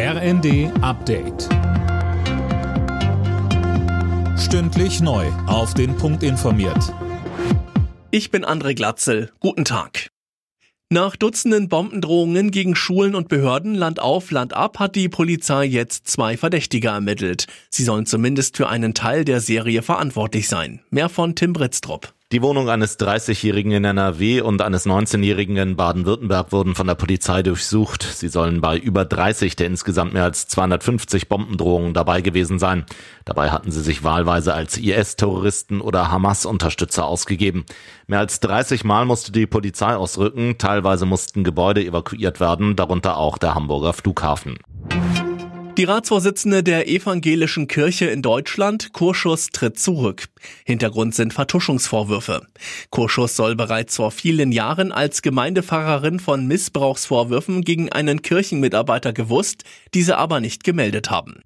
RND Update. Stündlich neu. Auf den Punkt informiert. Ich bin André Glatzel. Guten Tag. Nach Dutzenden Bombendrohungen gegen Schulen und Behörden Land auf, Land ab hat die Polizei jetzt zwei Verdächtige ermittelt. Sie sollen zumindest für einen Teil der Serie verantwortlich sein. Mehr von Tim Britztrup. Die Wohnung eines 30-Jährigen in NRW und eines 19-Jährigen in Baden-Württemberg wurden von der Polizei durchsucht. Sie sollen bei über 30 der insgesamt mehr als 250 Bombendrohungen dabei gewesen sein. Dabei hatten sie sich wahlweise als IS-Terroristen oder Hamas-Unterstützer ausgegeben. Mehr als 30 Mal musste die Polizei ausrücken, teilweise mussten Gebäude evakuiert werden, darunter auch der Hamburger Flughafen. Die Ratsvorsitzende der Evangelischen Kirche in Deutschland, Kurschus, tritt zurück. Hintergrund sind Vertuschungsvorwürfe. Kurschus soll bereits vor vielen Jahren als Gemeindepfarrerin von Missbrauchsvorwürfen gegen einen Kirchenmitarbeiter gewusst, diese aber nicht gemeldet haben.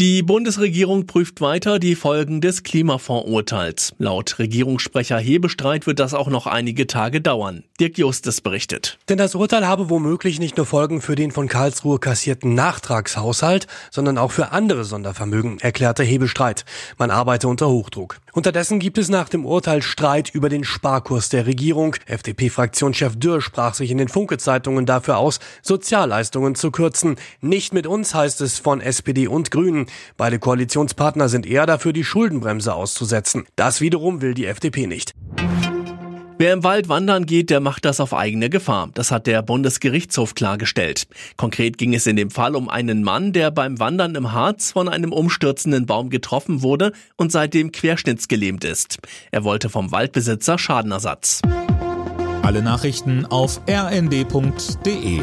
Die Bundesregierung prüft weiter die Folgen des Klimafondsurteils. Laut Regierungssprecher Hebestreit wird das auch noch einige Tage dauern. Dirk Justus berichtet. Denn das Urteil habe womöglich nicht nur Folgen für den von Karlsruhe kassierten Nachtragshaushalt, sondern auch für andere Sondervermögen, erklärte Hebestreit. Man arbeite unter Hochdruck. Unterdessen gibt es nach dem Urteil Streit über den Sparkurs der Regierung. FDP-Fraktionschef Dürr sprach sich in den Funke-Zeitungen dafür aus, Sozialleistungen zu kürzen. Nicht mit uns heißt es von SPD und Grünen. Beide Koalitionspartner sind eher dafür, die Schuldenbremse auszusetzen. Das wiederum will die FDP nicht. Wer im Wald wandern geht, der macht das auf eigene Gefahr. Das hat der Bundesgerichtshof klargestellt. Konkret ging es in dem Fall um einen Mann, der beim Wandern im Harz von einem umstürzenden Baum getroffen wurde und seitdem querschnittsgelähmt ist. Er wollte vom Waldbesitzer Schadenersatz. Alle Nachrichten auf rnd.de